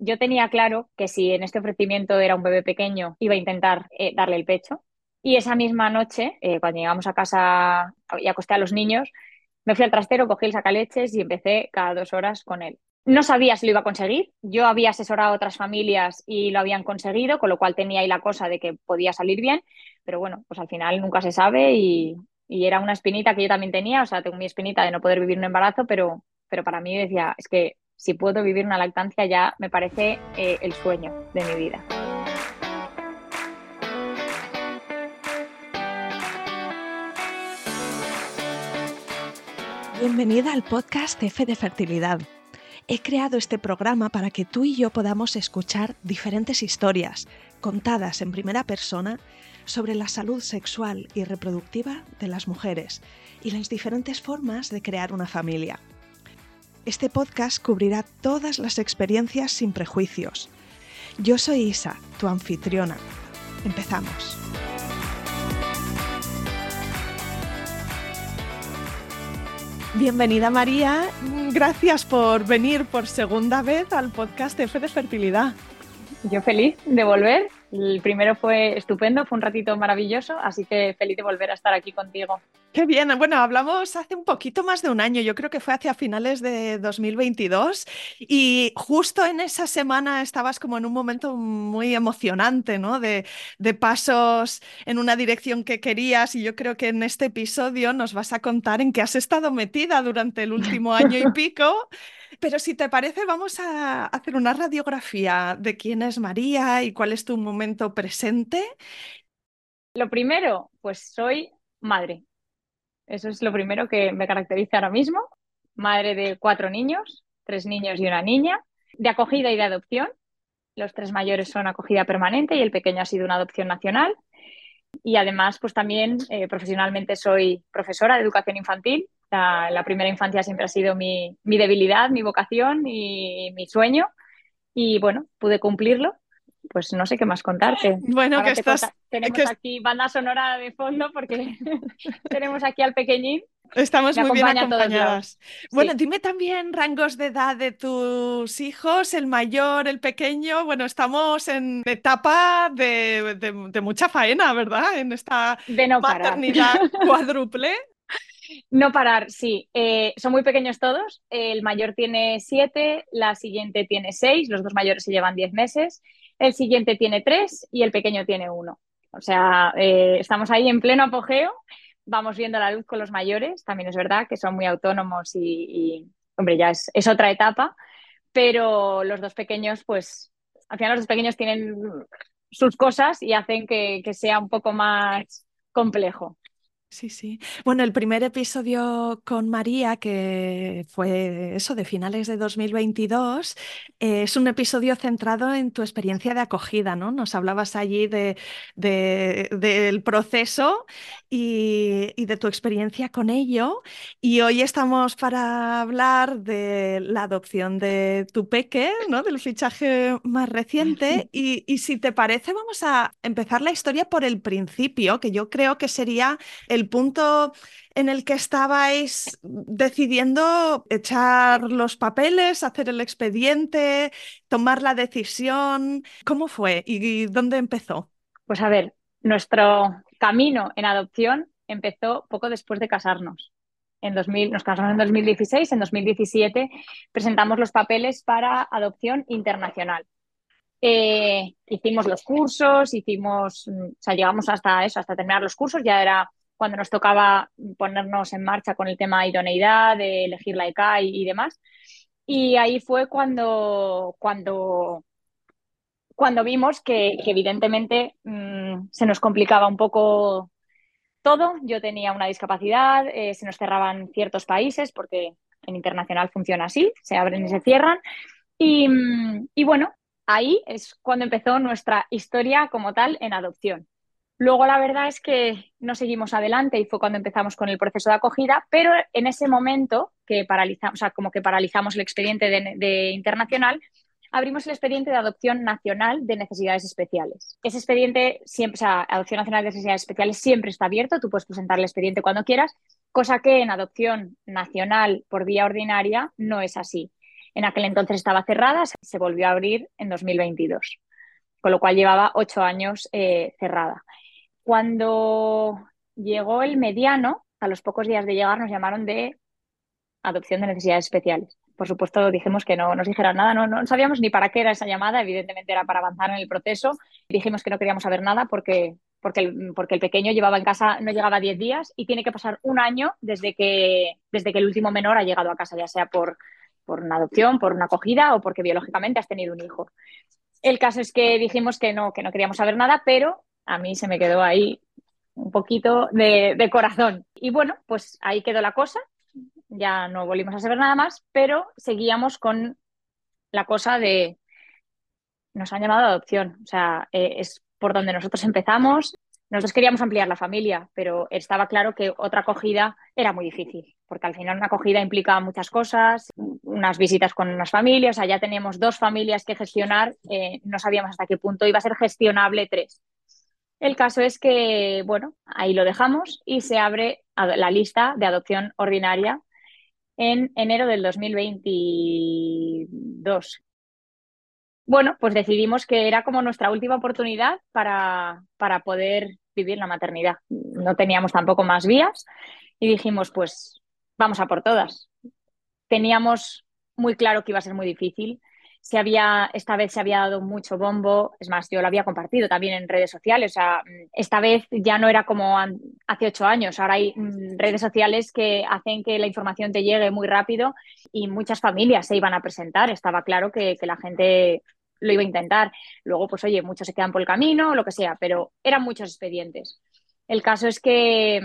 yo tenía claro que si en este ofrecimiento era un bebé pequeño, iba a intentar eh, darle el pecho. Y esa misma noche, eh, cuando llegamos a casa y acosté a los niños, me fui al trastero, cogí el sacaleches y empecé cada dos horas con él. No sabía si lo iba a conseguir. Yo había asesorado a otras familias y lo habían conseguido, con lo cual tenía ahí la cosa de que podía salir bien. Pero bueno, pues al final nunca se sabe y, y era una espinita que yo también tenía. O sea, tengo mi espinita de no poder vivir un embarazo, pero, pero para mí decía, es que si puedo vivir una lactancia ya me parece eh, el sueño de mi vida. Bienvenida al podcast F de Fertilidad. He creado este programa para que tú y yo podamos escuchar diferentes historias contadas en primera persona sobre la salud sexual y reproductiva de las mujeres y las diferentes formas de crear una familia. Este podcast cubrirá todas las experiencias sin prejuicios. Yo soy Isa, tu anfitriona. Empezamos. Bienvenida María, gracias por venir por segunda vez al podcast F de Fertilidad. Yo feliz de volver. El primero fue estupendo, fue un ratito maravilloso, así que feliz de volver a estar aquí contigo. Qué bien, bueno, hablamos hace un poquito más de un año, yo creo que fue hacia finales de 2022 y justo en esa semana estabas como en un momento muy emocionante, ¿no? De, de pasos en una dirección que querías y yo creo que en este episodio nos vas a contar en qué has estado metida durante el último año y pico. Pero si te parece, vamos a hacer una radiografía de quién es María y cuál es tu momento presente. Lo primero, pues soy madre. Eso es lo primero que me caracteriza ahora mismo. Madre de cuatro niños, tres niños y una niña, de acogida y de adopción. Los tres mayores son acogida permanente y el pequeño ha sido una adopción nacional. Y además, pues también eh, profesionalmente soy profesora de educación infantil. La, primera infancia siempre ha sido mi, mi debilidad, mi vocación y mi sueño. Y bueno, pude cumplirlo pues no sé qué más contarte. Bueno, que estás... Tenemos aquí banda sonora de fondo porque tenemos aquí al pequeñín. Estamos muy bien acompañadas. Bueno, dime también rangos de edad de tus hijos, el mayor, el pequeño. Bueno, estamos en etapa de, mucha faena, ¿verdad? En esta maternidad cuádruple. No parar, sí. Eh, son muy pequeños todos. El mayor tiene siete, la siguiente tiene seis, los dos mayores se llevan diez meses el siguiente tiene tres y el pequeño tiene uno. O sea, eh, estamos ahí en pleno apogeo, vamos viendo la luz con los mayores, también es verdad que son muy autónomos y, hombre, ya es, otra etapa, pero los dos pequeños, pues, al final los dos pequeños tienen sus cosas y hacen que sea un poco más complejo. Sí, sí. Bueno, el primer episodio con María, que fue eso de finales de 2022, eh, es un episodio centrado en tu experiencia de acogida, ¿no? Nos hablabas allí de, del proceso y, y, de tu experiencia con ello. Y hoy estamos para hablar de la adopción de tu peque, ¿no? Del fichaje más reciente. Y, y si te parece, vamos a empezar la historia por el principio, que yo creo que sería el el punto en el que estabais decidiendo echar los papeles, hacer el expediente, tomar la decisión. ¿Cómo fue y dónde empezó? Pues a ver, nuestro camino en adopción empezó poco después de casarnos. En 2000, nos casamos en 2016, en 2017 presentamos los papeles para adopción internacional. Eh, hicimos los cursos, hicimos, o sea, llegamos hasta eso, hasta terminar los cursos, ya era cuando nos tocaba ponernos en marcha con el tema de idoneidad, de elegir la ECA y, demás. Y ahí fue cuando, cuando, cuando vimos que, evidentemente mm, se nos complicaba un poco todo. Yo tenía una discapacidad, eh, se nos cerraban ciertos países porque en internacional funciona así, se abren y se cierran. Y, mm, y bueno, ahí es cuando empezó nuestra historia como tal en adopción. Luego la verdad es que no seguimos adelante y fue cuando empezamos con el proceso de acogida, pero en ese momento que paralizamos, o sea, como que paralizamos el expediente de, internacional, abrimos el expediente de adopción nacional de necesidades especiales. Ese expediente, siempre, o sea, adopción nacional de necesidades especiales siempre está abierto, tú puedes presentar el expediente cuando quieras, cosa que en adopción nacional por vía ordinaria no es así. En aquel entonces estaba cerrada, se volvió a abrir en 2022, con lo cual llevaba ocho años eh, cerrada. Cuando llegó el mediano, a los pocos días de llegar nos llamaron de adopción de necesidades especiales. Por supuesto, dijimos que no nos dijeran nada, no, no sabíamos ni para qué era esa llamada, evidentemente era para avanzar en el proceso. Dijimos que no queríamos saber nada porque, porque, el, porque el pequeño llevaba en casa, no llegaba a 10 días y tiene que pasar un año desde que, desde que el último menor ha llegado a casa, ya sea por, por una adopción, por una acogida o porque biológicamente has tenido un hijo. El caso es que dijimos que no, que no queríamos saber nada, pero a mí se me quedó ahí un poquito de, corazón. Y bueno, pues ahí quedó la cosa ya no volvimos a saber nada más, pero seguíamos con la cosa de nos han llamado a adopción, o sea, eh, es por donde nosotros empezamos. Nosotros queríamos ampliar la familia, pero estaba claro que otra acogida era muy difícil, porque al final una acogida implica muchas cosas, unas visitas con unas familias, o sea, ya teníamos dos familias que gestionar, eh, no sabíamos hasta qué punto iba a ser gestionable tres. El caso es que, bueno, ahí lo dejamos y se abre la lista de adopción ordinaria en enero del 2022. Bueno, pues decidimos que era como nuestra última oportunidad para, para poder vivir la maternidad. No teníamos tampoco más vías y dijimos, pues vamos a por todas. Teníamos muy claro que iba a ser muy difícil se había, esta vez se había dado mucho bombo, es más, yo lo había compartido también en redes sociales, o sea, esta vez ya no era como hace ocho años, ahora hay mm, redes sociales que hacen que la información te llegue muy rápido y muchas familias se iban a presentar, estaba claro que, que la gente lo iba a intentar. Luego, pues oye, muchos se quedan por el camino, lo que sea, pero eran muchos expedientes. El caso es que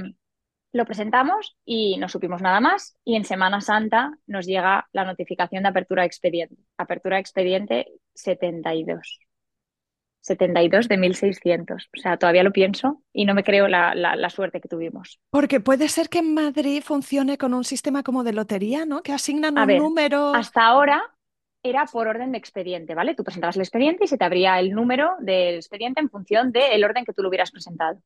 lo presentamos y no supimos nada más y en Semana Santa nos llega la notificación de apertura de expediente. Apertura de expediente 72. 72 de 1.600. O sea, todavía lo pienso y no me creo la, la, suerte que tuvimos. Porque puede ser que en Madrid funcione con un sistema como de lotería, ¿no? Que asignan un número. Hasta ahora era por orden de expediente, ¿vale? Tú presentabas el expediente y se te abría el número del expediente en función del orden que tú lo hubieras presentado.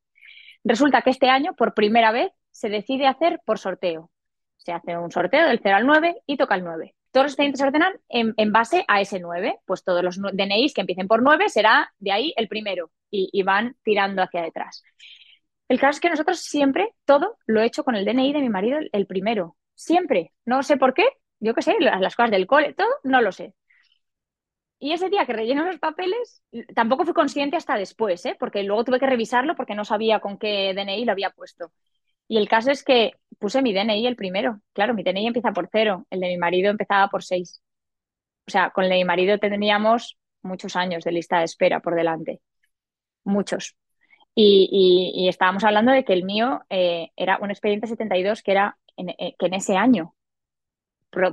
Resulta que este año, por primera vez, se decide hacer por sorteo. Se hace un sorteo del 0 al 9 y toca el 9. Todos los expedientes se ordenan en, base a ese 9. Pues todos los DNIs que empiecen por 9 será de ahí el primero y, van tirando hacia detrás. El caso es que nosotros siempre todo lo he hecho con el DNI de mi marido el, primero. Siempre. No sé por qué. Yo qué sé, las, cosas del cole, todo, no lo sé. Y ese día que relleno los papeles, tampoco fui consciente hasta después, ¿eh? porque luego tuve que revisarlo porque no sabía con qué DNI lo había puesto. Y el caso es que puse mi DNI el primero. Claro, mi DNI empieza por cero, el de mi marido empezaba por seis. O sea, con el de mi marido teníamos muchos años de lista de espera por delante. Muchos. Y, estábamos hablando de que el mío eh, era un expediente 72 que era en, eh, que en ese año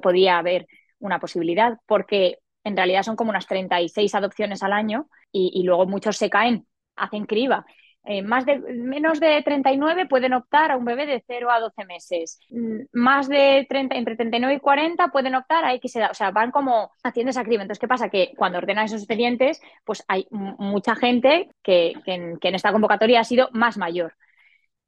podía haber una posibilidad, porque en realidad son como unas 36 adopciones al año y, luego muchos se caen, hacen criba. Eh, más de, menos de 39 pueden optar a un bebé de 0 a 12 meses. Mm, más de 30, entre 39 y 40 pueden optar a X edad. O sea, van como haciendo esa criba. Entonces, ¿qué pasa? Que cuando ordenan esos expedientes, pues hay mucha gente que, en, que, en, esta convocatoria ha sido más mayor.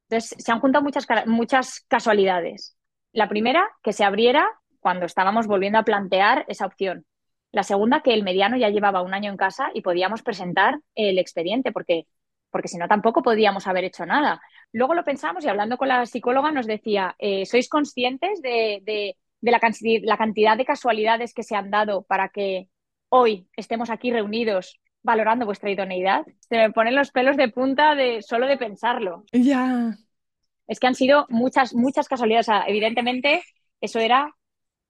Entonces, se han juntado muchas, muchas casualidades. La primera, que se abriera cuando estábamos volviendo a plantear esa opción. La segunda, que el mediano ya llevaba un año en casa y podíamos presentar el expediente, porque, porque si no tampoco podíamos haber hecho nada. Luego lo pensamos y hablando con la psicóloga nos decía, eh, ¿sois conscientes de, la, la cantidad de casualidades que se han dado para que hoy estemos aquí reunidos valorando vuestra idoneidad? Se me ponen los pelos de punta de solo de pensarlo. Ya. Es que han sido muchas, muchas casualidades. evidentemente, eso era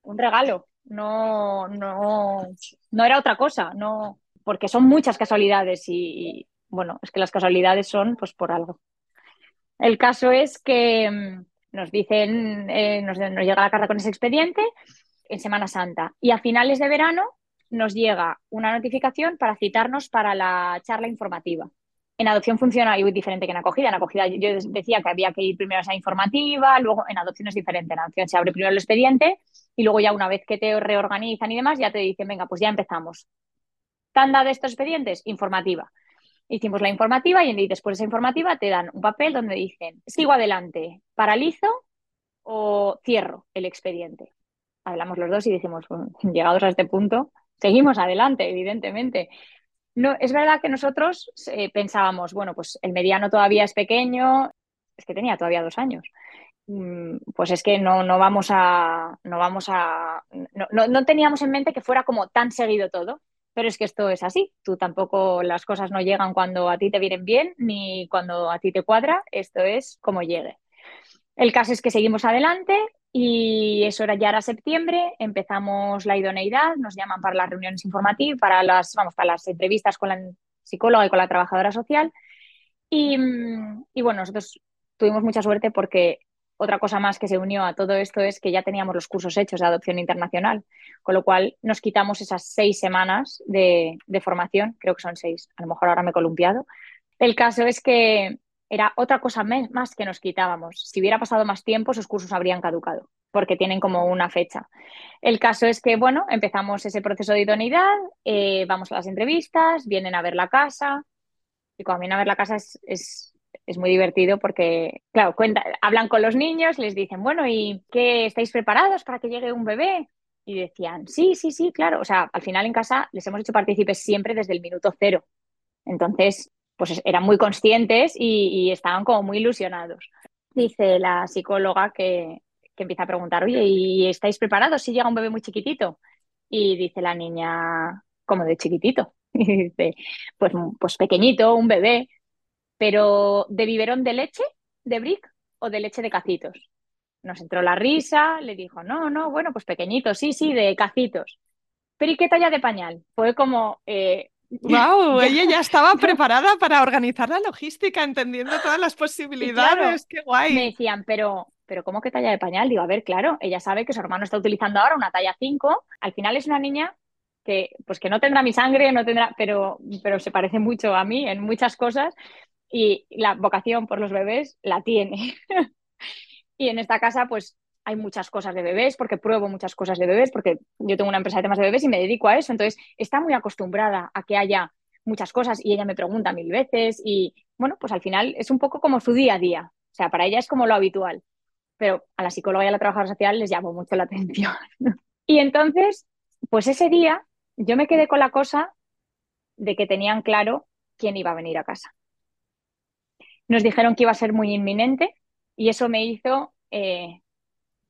un regalo no, no, no era otra cosa, no, porque son muchas casualidades y, bueno, es que las casualidades son pues por algo. El caso es que mm, nos dicen, eh, nos, nos, llega la carta con ese expediente en Semana Santa y a finales de verano nos llega una notificación para citarnos para la charla informativa. En adopción funciona muy diferente que en acogida. En acogida yo decía que había que ir primero a esa informativa, luego en adopción es diferente. En adopción se abre primero el expediente y luego ya una vez que te reorganizan y demás, ya te dicen, venga, pues ya empezamos. Tanda de estos expedientes, informativa. Hicimos la informativa y después de esa informativa te dan un papel donde dicen, sigo adelante, paralizo o cierro el expediente. hablamos los dos y dijimos, llegados a este punto, seguimos adelante, evidentemente. No, es verdad que nosotros eh, pensábamos, bueno, pues el mediano todavía es pequeño, es que tenía todavía dos años. Mm, pues es que no, no vamos a, no vamos a, no, no, teníamos en mente que fuera como tan seguido todo, pero es que esto es así. Tú tampoco las cosas no llegan cuando a ti te vienen bien ni cuando a ti te cuadra. Esto es como llegue. El caso es que seguimos adelante y eso era ya era septiembre. Empezamos la idoneidad, nos llaman para las reuniones informativas, para las, vamos, para las entrevistas con la psicóloga y con la trabajadora social. Y, y bueno, nosotros tuvimos mucha suerte porque otra cosa más que se unió a todo esto es que ya teníamos los cursos hechos de adopción internacional, con lo cual nos quitamos esas seis semanas de, formación, creo que son seis, a lo mejor ahora me he columpiado. El caso es que era otra cosa más que nos quitábamos. Si hubiera pasado más tiempo, esos cursos habrían caducado, porque tienen como una fecha. El caso es que, bueno, empezamos ese proceso de idoneidad, eh, vamos a las entrevistas, vienen a ver la casa, y cuando vienen a ver la casa es es muy divertido porque, claro, cuenta, hablan con los niños, les dicen, bueno, ¿y qué estáis preparados para que llegue un bebé? Y decían, sí, sí, sí, claro. O sea, al final en casa les hemos hecho partícipes siempre desde el minuto cero. Entonces, pues eran muy conscientes y, estaban como muy ilusionados. Dice la psicóloga que, que empieza a preguntar, oye, ¿y estáis preparados si llega un bebé muy chiquitito? Y dice la niña, como de chiquitito. Y dice, pues, pues pequeñito, un bebé pero ¿de biberón de leche, de brick o de leche de cacitos? Nos entró la risa, le dijo, no, no, bueno, pues pequeñito, sí, sí, de cacitos. ¿Pero y qué talla de pañal? Fue como... ¡Wow! Eh, ella ya estaba preparada para organizar la logística, entendiendo todas las posibilidades. ¡Qué guay! Me decían, pero, pero ¿cómo que talla de pañal? Digo, a ver, claro, ella sabe que su hermano está utilizando ahora una talla 5. Al final es una niña que, pues que no tendrá mi sangre, no tendrá, pero, pero se parece mucho a mí en muchas cosas y la vocación por los bebés la tiene. y en esta casa, pues hay muchas cosas de bebés, porque pruebo muchas cosas de bebés, porque yo tengo una empresa de temas de bebés y me dedico a eso. Entonces, está muy acostumbrada a que haya muchas cosas y ella me pregunta mil veces y, bueno, pues al final es un poco como su día a día. O sea, para ella es como lo habitual. Pero a la psicóloga y a la trabajadora social les llamo mucho la atención. y entonces, pues ese día yo me quedé con la cosa de que tenían claro quién iba a venir a casa nos dijeron que iba a ser muy inminente y eso me hizo eh,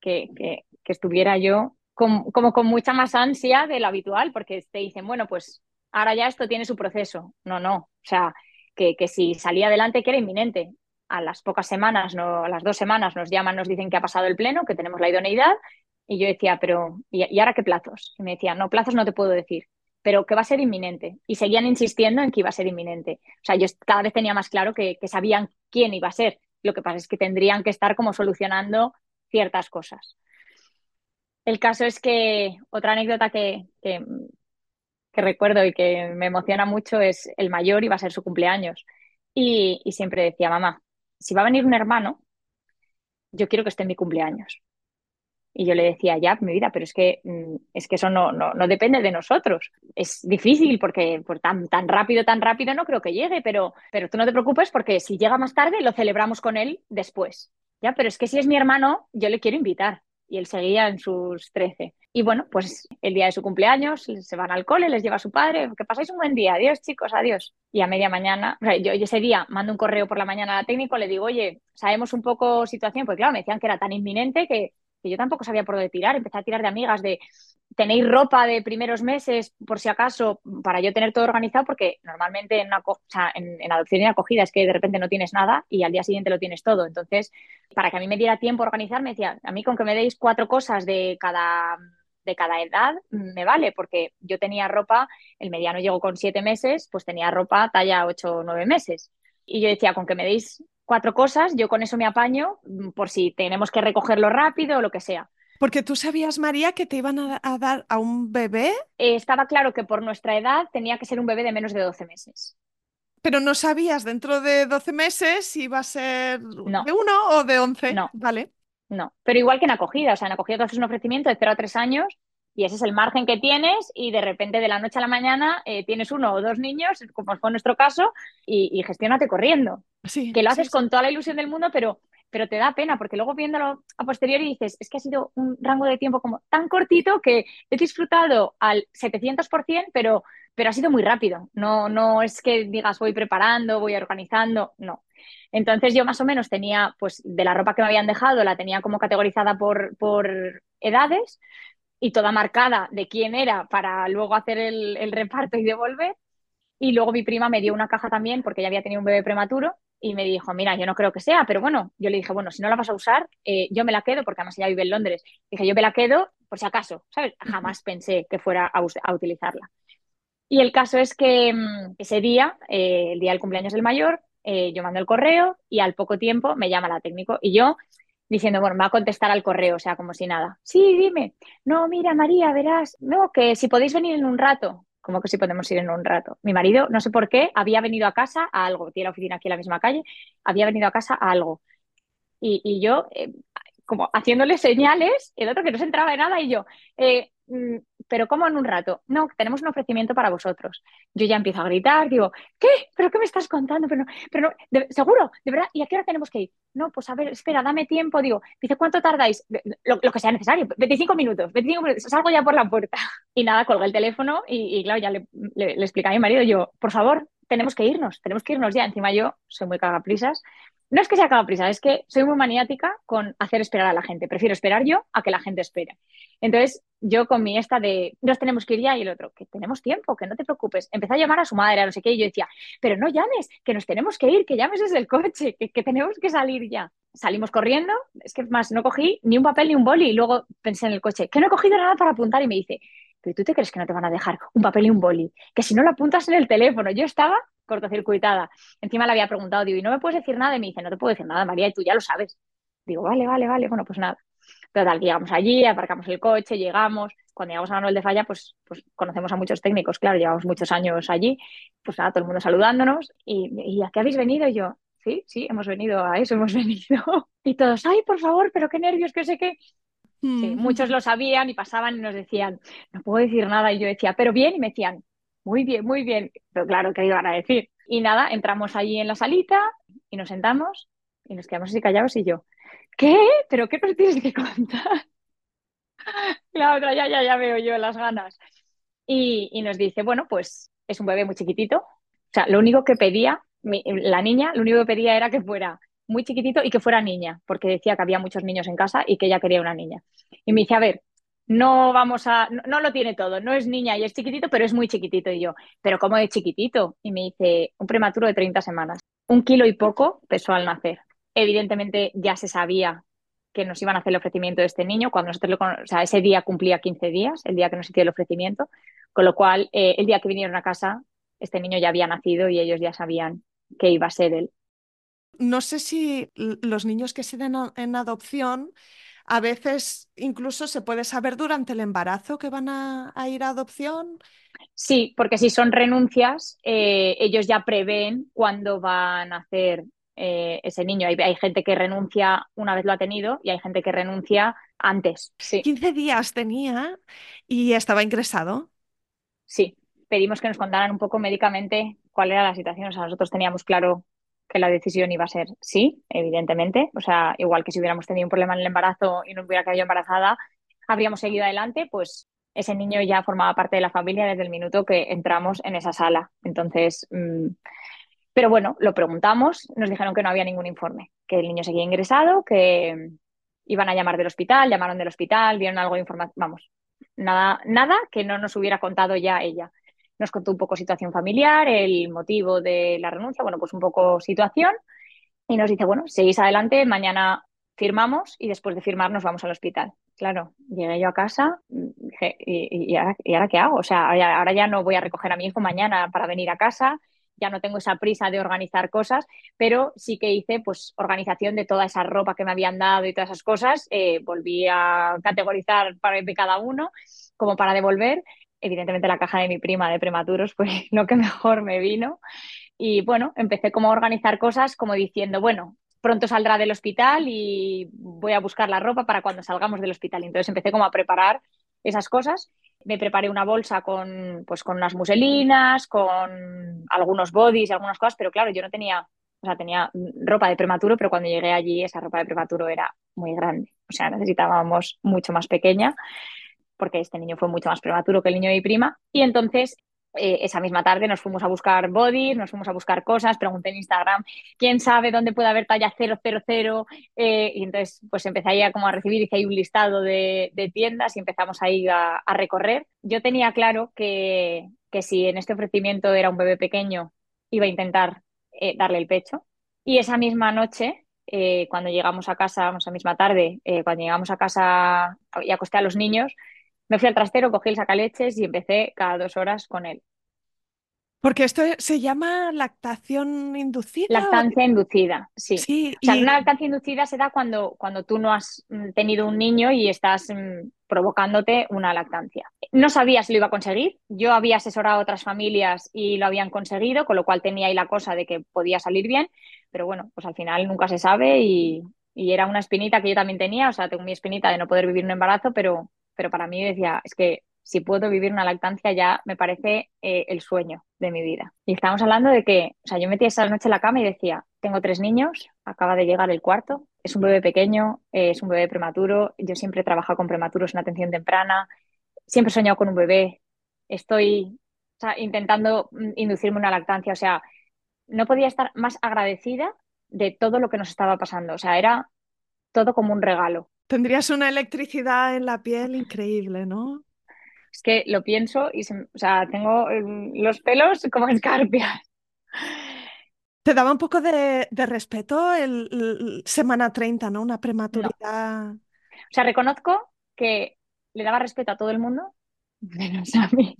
que, estuviera yo como con mucha más ansia de lo habitual, porque te dicen, bueno, pues ahora ya esto tiene su proceso. No, no, o sea, que, si salía adelante que era inminente. A las pocas semanas, no, a las dos semanas nos llaman, nos dicen que ha pasado el pleno, que tenemos la idoneidad, y yo decía, pero ¿y, ahora qué plazos? Y me decían, no, plazos no te puedo decir pero que va a ser inminente. Y seguían insistiendo en que iba a ser inminente. O sea, yo cada vez tenía más claro que, sabían quién iba a ser. Lo que pasa es que tendrían que estar como solucionando ciertas cosas. El caso es que otra anécdota que, que, recuerdo y que me emociona mucho es el mayor iba a ser su cumpleaños. Y, y siempre decía, mamá, si va a venir un hermano, yo quiero que esté en mi cumpleaños. Y yo le decía, ya, mi vida, pero es que, mm, es que eso no, no, no depende de nosotros. Es difícil porque por tan, tan rápido, tan rápido no creo que llegue, pero, pero tú no te preocupes porque si llega más tarde lo celebramos con él después. Ya, pero es que si es mi hermano, yo le quiero invitar. Y él seguía en sus 13. Y bueno, pues el día de su cumpleaños se van al cole, les lleva a su padre, que pasáis un buen día, adiós chicos, adiós. Y a media mañana, o sea, yo, ese día mando un correo por la mañana a la técnico, le digo, oye, sabemos un poco situación, porque claro, me decían que era tan inminente que que yo tampoco sabía por dónde tirar, empecé a tirar de amigas, de tenéis ropa de primeros meses, por si acaso, para yo tener todo organizado, porque normalmente en, una, en, adopción y acogida es que de repente no tienes nada y al día siguiente lo tienes todo. Entonces, para que a mí me diera tiempo a organizar, me decía, a mí con que me deis cuatro cosas de cada de cada edad me vale, porque yo tenía ropa, el mediano llegó con siete meses, pues tenía ropa talla ocho o nueve meses. Y yo decía, con que me deis cuatro cosas, yo con eso me apaño mm, por si tenemos que recogerlo rápido o lo que sea. Porque tú sabías, María, que te iban a, dar a un bebé. Eh, estaba claro que por nuestra edad tenía que ser un bebé de menos de 12 meses. Pero no sabías dentro de 12 meses si iba a ser de uno o de 11. No. Vale. No. Pero igual que en acogida. O sea, en acogida tú haces un ofrecimiento de 0 a 3 años y ese es el margen que tienes y de repente de la noche a la mañana eh, tienes uno o dos niños, como fue nuestro caso, y, y gestionate corriendo. Sí, que lo haces con toda la ilusión del mundo, pero pero te da pena porque luego viéndolo a posteriori dices, es que ha sido un rango de tiempo como tan cortito que he disfrutado al 700%, pero, pero ha sido muy rápido. No, no es que digas voy preparando, voy organizando, no. Entonces yo más o menos tenía, pues de la ropa que me habían dejado, la tenía como categorizada por, por edades y toda marcada de quién era para luego hacer el, el reparto y devolver. Y luego mi prima me dio una caja también porque ella había tenido un bebé prematuro y me dijo, mira, yo no creo que sea, pero bueno, yo le dije, bueno, si no la vas a usar, eh, yo me la quedo porque además ella vive en Londres. Dije, yo me la quedo por si acaso, ¿sabes? Jamás pensé que fuera a, a utilizarla. Y el caso es que mm, ese día, eh, el día del cumpleaños del mayor, eh, yo mando el correo y al poco tiempo me llama la técnico y yo diciendo, bueno, me va a contestar al correo, o sea, como si nada. Sí, dime. No, mira, María, verás, no, que si podéis venir en un rato. como que si podemos ir en un rato? Mi marido, no sé por qué, había venido a casa a algo, tiene la oficina aquí en la misma calle, había venido a casa a algo. Y, y yo, eh, como haciéndole señales, el otro que no se entraba de nada y yo, eh, mm, pero ¿cómo en un rato? No, tenemos un ofrecimiento para vosotros. Yo ya empiezo a gritar, digo, ¿qué? ¿Pero qué me estás contando? Pero no, pero no, ¿seguro? ¿De verdad? ¿Y a qué hora tenemos que ir? No, pues a ver, espera, dame tiempo. Digo, dice, ¿cuánto tardáis? Lo, que sea necesario, 25 minutos, 25 minutos, salgo ya por la puerta. Y nada, colgué el teléfono y, y claro, ya le, le, le expliqué a mi marido, yo, por favor, tenemos que irnos, tenemos que irnos ya. Encima yo soy muy cagaprisas no es que sea prisa, es que soy muy maniática con hacer esperar a la gente. Prefiero esperar yo a que la gente espere. Entonces, yo con mi esta de nos tenemos que ir ya y el otro, que tenemos tiempo, que no te preocupes. Empecé a llamar a su madre, a no sé qué, y yo decía, pero no llames, que nos tenemos que ir, que llames desde el coche, que, que tenemos que salir ya. Salimos corriendo, es que más no cogí ni un papel ni un boli, y luego pensé en el coche, que no he cogido nada para apuntar, y me dice, pero tú te crees que no te van a dejar un papel y un boli, que si no lo apuntas en el teléfono. Yo estaba cortocircuitada. Encima le había preguntado, digo, ¿y no me puedes decir nada? Y me dice, no te puedo decir nada, María, y tú ya lo sabes. Digo, vale, vale, vale, bueno, pues nada. Total, llegamos allí, aparcamos el coche, llegamos. Cuando llegamos a Manuel de Falla, pues, pues conocemos a muchos técnicos, claro, llevamos muchos años allí, pues nada, todo el mundo saludándonos. ¿Y, y a qué habéis venido? Y yo, sí, sí, hemos venido a eso, hemos venido. Y todos, ay, por favor, pero qué nervios, que sé qué. Sí, mm. muchos lo sabían y pasaban y nos decían, no puedo decir nada. Y yo decía, pero bien, y me decían, muy bien, muy bien. Pero claro, ¿qué iban a decir? Y nada, entramos allí en la salita y nos sentamos y nos quedamos así callados y yo, ¿qué? ¿Pero qué nos tienes que contar? La otra, ya, ya, ya veo yo las ganas. Y, y nos dice, bueno, pues es un bebé muy chiquitito. O sea, lo único que pedía, mi, la niña, lo único que pedía era que fuera muy chiquitito y que fuera niña, porque decía que había muchos niños en casa y que ella quería una niña. Y me dice, a ver, no vamos a, no, lo tiene todo, no es niña y es chiquitito, pero es muy chiquitito. Y yo, ¿pero cómo de chiquitito? Y me dice, un prematuro de 30 semanas. Un kilo y poco pesó al nacer. Evidentemente ya se sabía que nos iban a hacer el ofrecimiento de este niño, cuando nosotros lo, o sea, ese día cumplía 15 días, el día que nos hicieron el ofrecimiento, con lo cual eh, el día que vinieron a casa, este niño ya había nacido y ellos ya sabían que iba a ser él. No sé si los niños que se den en adopción a veces incluso se puede saber durante el embarazo que van a, a ir a adopción. Sí, porque si son renuncias, eh, ellos ya prevén cuándo van a hacer eh, ese niño. Hay, hay, gente que renuncia una vez lo ha tenido y hay gente que renuncia antes. Sí. 15 días tenía y estaba ingresado. Sí, pedimos que nos contaran un poco médicamente cuál era la situación. O sea, nosotros teníamos claro que la decisión iba a ser sí, evidentemente. O sea, igual que si hubiéramos tenido un problema en el embarazo y no hubiera quedado embarazada, habríamos seguido adelante, pues ese niño ya formaba parte de la familia desde el minuto que entramos en esa sala. Entonces, mmm, pero bueno, lo preguntamos, nos dijeron que no había ningún informe, que el niño seguía ingresado, que iban a llamar del hospital, llamaron del hospital, vieron algo de información, vamos, nada, nada que no nos hubiera contado ya ella nos contó un poco situación familiar, el motivo de la renuncia, bueno, pues un poco situación, y nos dice, bueno, seguís adelante, mañana firmamos y después de firmar nos vamos al hospital. Claro, llegué yo a casa dije, ¿y, y, ahora, ¿y ahora, qué hago? O sea, ahora ya no voy a recoger a mi hijo mañana para venir a casa, ya no tengo esa prisa de organizar cosas, pero sí que hice pues organización de toda esa ropa que me habían dado y todas esas cosas, eh, volví a categorizar para de cada uno como para devolver evidentemente la caja de mi prima de prematuros fue lo que mejor me vino. Y bueno, empecé como a organizar cosas como diciendo, bueno, pronto saldrá del hospital y voy a buscar la ropa para cuando salgamos del hospital. Entonces empecé como a preparar esas cosas. Me preparé una bolsa con, pues, con unas muselinas, con algunos bodies algunas cosas, pero claro, yo no tenía o sea, tenía ropa de prematuro, pero cuando llegué allí esa ropa de prematuro era muy grande, o sea, necesitábamos mucho más pequeña porque este niño fue mucho más prematuro que el niño de mi prima y entonces eh, esa misma tarde nos fuimos a buscar bodies, nos fuimos a buscar cosas, pregunté en Instagram quién sabe dónde puede haber talla 000 eh, y entonces pues empecé ahí a, como a recibir, hice ahí un listado de, tiendas y empezamos ahí a, a recorrer. Yo tenía claro que, que si en este ofrecimiento era un bebé pequeño, iba a intentar eh, darle el pecho. Y esa misma noche, eh, cuando llegamos a casa, esa misma tarde, eh, cuando llegamos a casa y acosté a los niños, me fui al trastero, cogí el sacaleches y empecé cada dos horas con él. Porque esto se llama lactación inducida. Lactancia inducida, sí. sí o sea, una lactancia inducida se da cuando, cuando tú no has mm, tenido un niño y estás mm, provocándote una lactancia. No sabía si lo iba a conseguir. Yo había asesorado a otras familias y lo habían conseguido, con lo cual tenía ahí la cosa de que podía salir bien. Pero bueno, pues al final nunca se sabe y, y era una espinita que yo también tenía. O sea, tengo mi espinita de no poder vivir un embarazo, pero, pero para mí decía, es que si puedo vivir una lactancia ya me parece eh, el sueño de mi vida. Y estamos hablando de que, o sea, yo metí esa noche en la cama y decía, tengo tres niños, acaba de llegar el cuarto, es un bebé pequeño, eh, es un bebé prematuro, yo siempre he trabajado con prematuros en atención temprana, siempre he soñado con un bebé, estoy intentando mm, inducirme una lactancia, o sea, no podía estar más agradecida de todo lo que nos estaba pasando, o sea, era todo como un regalo. Tendrías una electricidad en la piel increíble, ¿no? Es que lo pienso y o sea, tengo mm, los pelos como escarpias. ¿Te daba un poco de, respeto el, semana 30, ¿no? Una prematuridad. O sea, reconozco que le daba respeto a todo el mundo, menos a mí.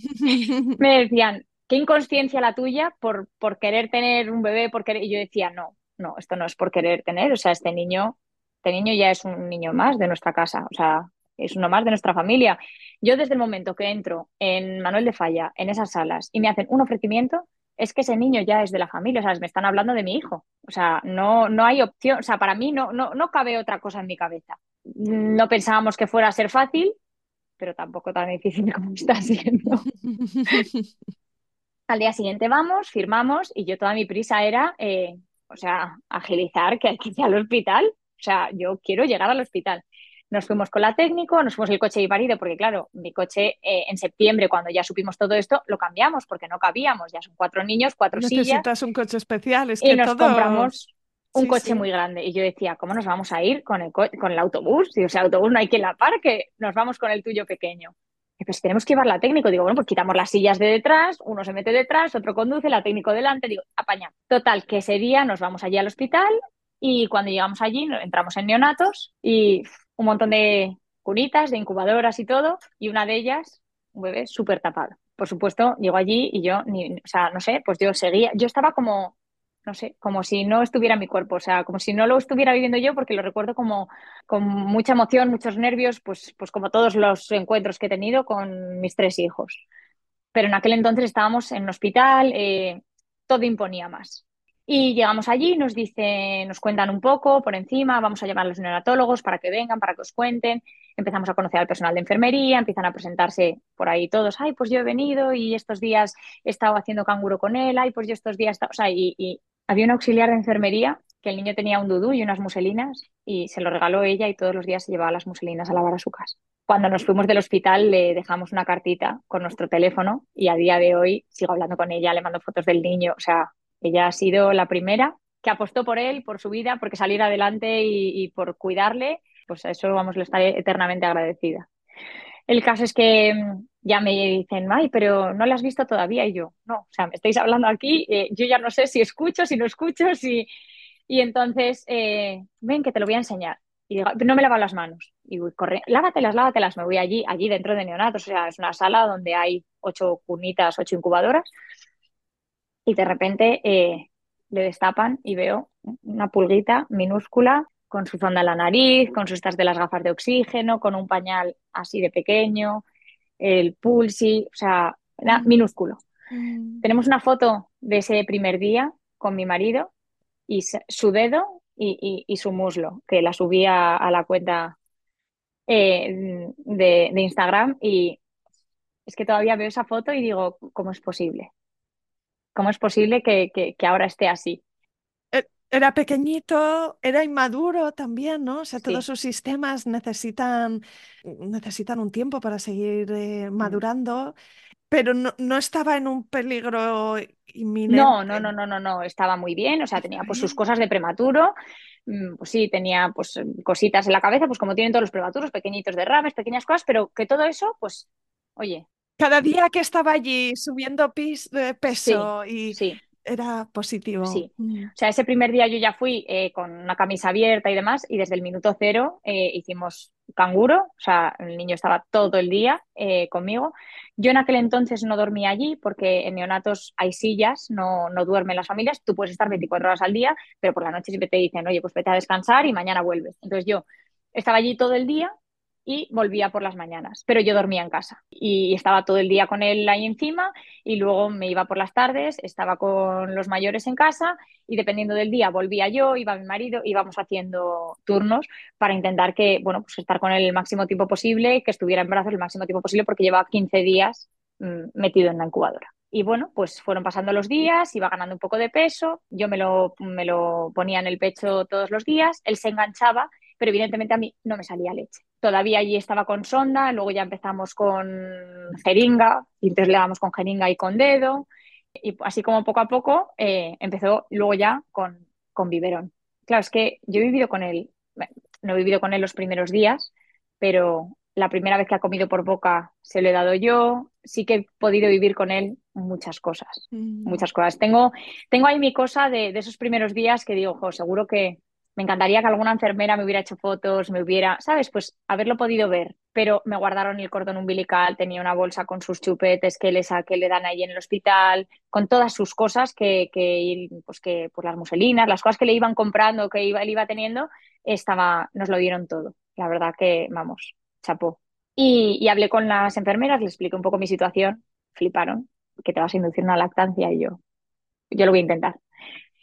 Me decían, qué inconsciencia la tuya por, por querer tener un bebé, por querer... y yo decía, no, no, esto no es por querer tener, o sea, este niño, este niño ya es un niño más de nuestra casa, o sea, es uno más de nuestra familia. Yo desde el momento que entro en Manuel de Falla, en esas salas, y me hacen un ofrecimiento, es que ese niño ya es de la familia, o sea, me están hablando de mi hijo. O sea, no, no hay opción, o sea, para mí no, no, no cabe otra cosa en mi cabeza. No pensábamos que fuera a ser fácil, pero tampoco tan difícil como está siendo. Al día siguiente vamos, firmamos y yo toda mi prisa era, eh, o sea, agilizar que hay que ir al hospital. O sea, yo quiero llegar al hospital. Nos fuimos con la técnico, nos fuimos el coche de marido, porque claro, mi coche eh, en septiembre, cuando ya supimos todo esto, lo cambiamos porque no cabíamos. Ya son cuatro niños, cuatro sillas. Necesitas un coche especial, es y nos compramos un coche muy grande. Y yo decía, ¿cómo nos vamos a ir con el, con el autobús? Y, o sea, autobús no hay quien la parque, nos vamos con el tuyo pequeño. Y pues tenemos que llevar la técnico. Digo, bueno, pues quitamos las sillas de detrás, uno se mete detrás, otro conduce, la técnico delante. Digo, apaña. Total, que ese día nos vamos allí al hospital y cuando llegamos allí entramos en neonatos y un montón de cunitas, de incubadoras y todo, y una de ellas, un bebé súper tapado. Por supuesto, llegó allí y yo, ni, o sea, no sé, pues yo seguía, yo estaba como, no sé, como si no estuviera en mi cuerpo, o sea, como si no lo estuviera viviendo yo, porque lo recuerdo como con mucha emoción, muchos nervios, pues, pues como todos los encuentros que he tenido con mis tres hijos. Pero en aquel entonces estábamos en un hospital, eh, todo imponía más. Y llegamos allí, nos dicen, nos cuentan un poco por encima, vamos a llamar a los neonatólogos para que vengan, para que os cuenten. Empezamos a conocer al personal de enfermería, empiezan a presentarse por ahí todos, ay, pues yo he venido y estos días he estado haciendo canguro con él, ay, pues yo estos días, o sea, y, y había un auxiliar de enfermería que el niño tenía un dudú y unas muselinas y se lo regaló ella y todos los días se llevaba las muselinas a lavar a su casa. Cuando nos fuimos del hospital le dejamos una cartita con nuestro teléfono y a día de hoy sigo hablando con ella, le mando fotos del niño, o sea, ella ha sido la primera que apostó por él, por su vida, porque salir adelante y, por cuidarle, pues a eso vamos, le estaré eternamente agradecida. El caso es que mm, ya me dicen, ay, pero no la has visto todavía. Y yo, no, o sea, me estáis hablando aquí, eh, yo ya no sé si escucho, si no escucho, si... Y entonces, eh, ven que te lo voy a enseñar. Y digo, no me lavo las manos. Y voy, corre, lávatelas, lávatelas. Me voy allí, allí dentro de neonatos. O sea, es una sala donde hay ocho cunitas, ocho incubadoras y de repente eh, le destapan y veo una pulguita minúscula con su sonda en la nariz, con sus estas de las gafas de oxígeno, con un pañal así de pequeño, el pulsi, o sea, era mm. minúsculo. Mm. Tenemos una foto de ese primer día con mi marido y su dedo y, su muslo, que la subía a la cuenta eh, de, de Instagram y es que todavía veo esa foto y digo, ¿cómo es posible? ¿Cómo es posible que, ahora esté así? Eh, Era pequeñito, era inmaduro también, ¿no? O sea, todos Sí. sus sistemas necesitan, necesitan un tiempo para seguir eh, Mm. madurando, pero no, no estaba en un peligro No, no, inminente. no, no, no, no, estaba muy bien, o sea, tenía pues sus cosas de prematuro, mm, pues sí, tenía pues cositas en la cabeza, pues como tienen todos los prematuros, pequeñitos derrames, pequeñas cosas, pero que todo eso, pues, oye, Cada día que estaba allí subiendo pis- de sí, peso y sí. era positivo. Sí, Mm. o sea, ese primer día yo ya fui eh, con una camisa abierta y demás, y desde el minuto cero eh, hicimos canguro, o sea, el niño estaba todo el día eh, conmigo. Yo en aquel entonces no dormía allí porque en neonatos hay sillas, no, no duermen las familias, tú puedes estar 24 horas al día, pero por la noche siempre te dicen, oye, pues vete a descansar y mañana vuelves. Entonces yo estaba allí todo el día y volvía por las mañanas, pero yo dormía en casa y estaba todo el día con él ahí encima y luego me iba por las tardes, estaba con los mayores en casa y dependiendo del día volvía yo, iba mi marido, íbamos haciendo turnos para intentar que, bueno, pues estar con él el máximo tiempo posible, que estuviera en brazos el máximo tiempo posible porque llevaba 15 días mmm, metido en la incubadora. Y bueno, pues fueron pasando los días, iba ganando un poco de peso, yo me lo, me lo ponía en el pecho todos los días, él se enganchaba, pero evidentemente a mí no me salía leche. Todavía allí estaba con sonda, luego ya empezamos con jeringa, y entonces le damos con jeringa y con dedo, y así como poco a poco eh, empezó luego ya con, con biberón. Claro, es que yo he vivido con él, no he vivido con él los primeros días, pero la primera vez que ha comido por boca se lo he dado yo, sí que he podido vivir con él muchas cosas, Mm. muchas cosas. Tengo, tengo ahí mi cosa de, de esos primeros días que digo, jo, seguro que me encantaría que alguna enfermera me hubiera hecho fotos, me hubiera, ¿sabes? Pues haberlo podido ver, pero me guardaron el cordón umbilical, tenía una bolsa con sus chupetes que le, que le dan ahí en el hospital, con todas sus cosas que, que pues que, pues las muselinas, las cosas que le iban comprando, que iba, él iba teniendo, estaba, nos lo dieron todo. La verdad que, vamos, chapó. Y, y hablé con las enfermeras, les expliqué un poco mi situación, fliparon, que te vas a inducir una lactancia y yo, yo lo voy a intentar.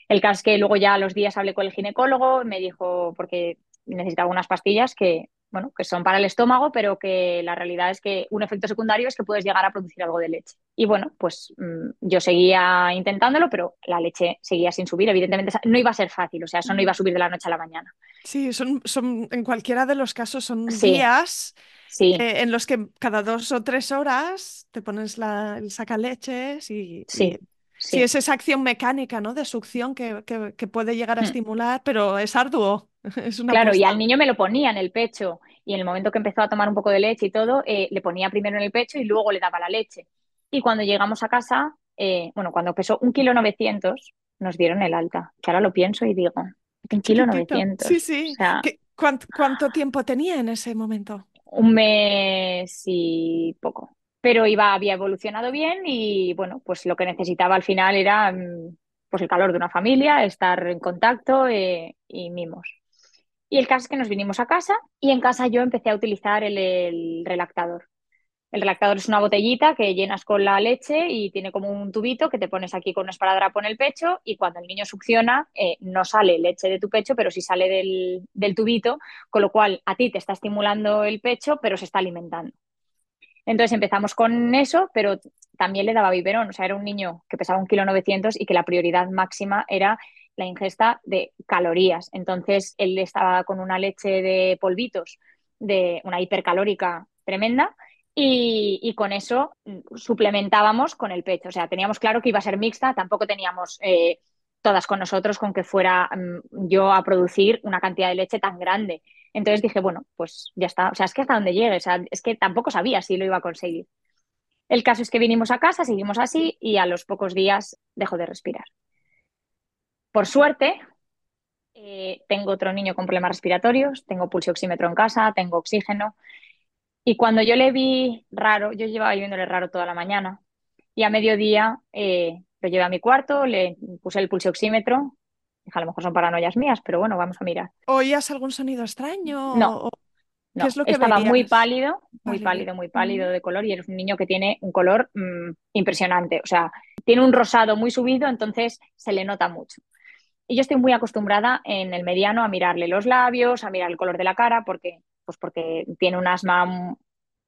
El caso es que luego ya a los días hablé con el ginecólogo, me dijo, porque necesitaba unas pastillas que, bueno, que son para el estómago, pero que la realidad es que un efecto secundario es que puedes llegar a producir algo de leche. Y bueno, pues mmm, yo seguía intentándolo, pero la leche seguía sin subir. Evidentemente no iba a ser fácil, o sea, eso no iba a subir de la noche a la mañana. Sí, son, son en cualquiera de los casos son Sí, días sí, eh, en los que cada dos o tres horas te pones la, el sacaleches y, y sí, sí, sí. es esa acción mecánica, ¿no? de succión que, que- que puede llegar a Mm. estimular, pero es arduo, es una Claro, y al niño me lo ponía en el pecho y en el momento que empezó a tomar un poco de leche y todo, eh, le ponía primero en el pecho y luego le daba la leche. Y cuando llegamos a casa, eh, bueno, cuando pesó un kilo novecientos, nos dieron el alta. Que ahora lo pienso y digo, un kilo chiquitito. Sí, novecientos. O sí. sea, ¿Qué- cuánto, cuánto tiempo tenía en ese momento? un mes y poco. Pero iba, había evolucionado bien y bueno, pues lo que necesitaba al final era mm, pues el calor de una familia, estar en contacto eh, y mimos. Y el caso es que nos vinimos a casa y en casa yo empecé a utilizar el, el relactador. El relactador es una botellita que llenas con la leche y tiene como un tubito que te pones aquí con un esparadrapo en el pecho y cuando el niño succiona eh, no sale leche de tu pecho, pero sí sale del tubito, con lo cual a ti te está estimulando el pecho, pero se está alimentando. Entonces empezamos con eso, pero también le daba biberón. O sea, era un niño que pesaba un kilo 900 y que la prioridad máxima era la ingesta de calorías. Entonces él estaba con una leche de polvitos, de una hipercalórica tremenda, y, con eso suplementábamos con el pecho. O sea, teníamos claro que iba a ser mixta, tampoco teníamos eh, todas con nosotros con que fuera um, yo a producir una cantidad de leche tan grande. Entonces dije, bueno, pues ya está. O sea, es que hasta donde llegue, o sea, es que tampoco sabía si lo iba a conseguir. El caso es que vinimos a casa, seguimos así y a los pocos días dejó de respirar. Por suerte, eh, tengo otro niño con problemas respiratorios, tengo pulsioxímetro en casa, tengo oxígeno. Y cuando yo le vi raro, yo llevaba viéndole raro toda la mañana y a mediodía eh, lo llevé a mi cuarto, le puse el pulsioxímetro. A lo mejor son paranoias mías, pero bueno, vamos a mirar. ¿Oías algún sonido extraño? No, O, ¿Qué no, es lo que estaba muy pálido, muy Pálido. muy Mm. pálido de color y eres un niño que tiene un color mmm, impresionante. O sea, tiene un rosado muy subido, entonces se le nota mucho. Y yo estoy muy acostumbrada en el mediano a mirarle los labios, a mirar el color de la cara, porque, pues porque tiene un asma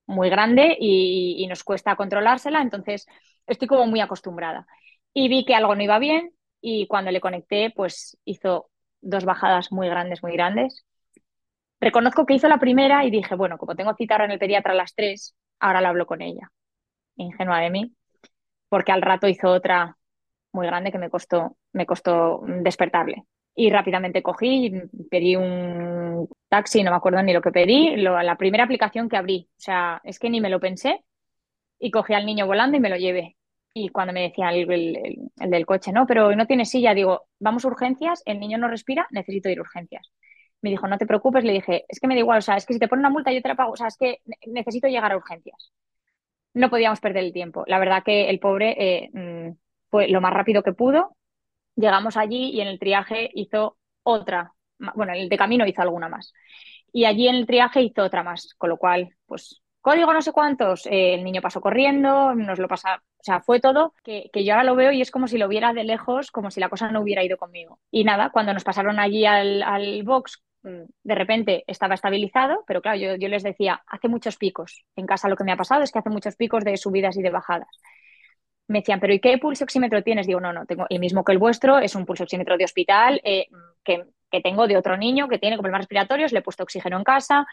muy grande y, y nos cuesta controlársela, entonces estoy como muy acostumbrada. Y vi que algo no iba bien y cuando le conecté, pues hizo dos bajadas muy grandes, muy grandes. Reconozco que hizo la primera y dije, bueno, como tengo cita ahora en el pediatra a las tres, ahora lo hablo con ella. Ingenua de mí, porque al rato hizo otra muy grande que me costó, me costó despertarle. Y rápidamente cogí, pedí un taxi, no me acuerdo ni lo que pedí, la primera aplicación que abrí. O sea, es que ni me lo pensé y cogí al niño volando y me lo llevé. Y cuando me decía el, el, del coche, no, pero no tiene silla, digo, vamos a urgencias, el niño no respira, necesito ir a urgencias. Me dijo, no te preocupes, le dije, es que me da igual, o sea, es que si te ponen una multa yo te la pago, o sea, es que necesito llegar a urgencias. No podíamos perder el tiempo. La verdad que el pobre eh, mm, fue lo más rápido que pudo. Llegamos allí y en el triaje hizo otra, bueno, el de camino hizo alguna más. Y allí en el triaje hizo otra más, con lo cual, pues código no sé cuántos, eh, el niño pasó corriendo, nos lo pasa, o sea, fue todo que, yo ahora lo veo y es como si lo viera de lejos, como si la cosa no hubiera ido conmigo. Y nada, cuando nos pasaron allí al, al box, mm, de repente estaba estabilizado, pero claro, yo, yo les decía, hace muchos picos. En casa lo que me ha pasado es que hace muchos picos de subidas y de bajadas me decían, pero ¿y qué pulso oxímetro tienes? Digo, no, no, tengo el mismo que el vuestro, es un pulso oxímetro de hospital eh, que, que, tengo de otro niño que tiene problemas respiratorios, le he puesto oxígeno en casa,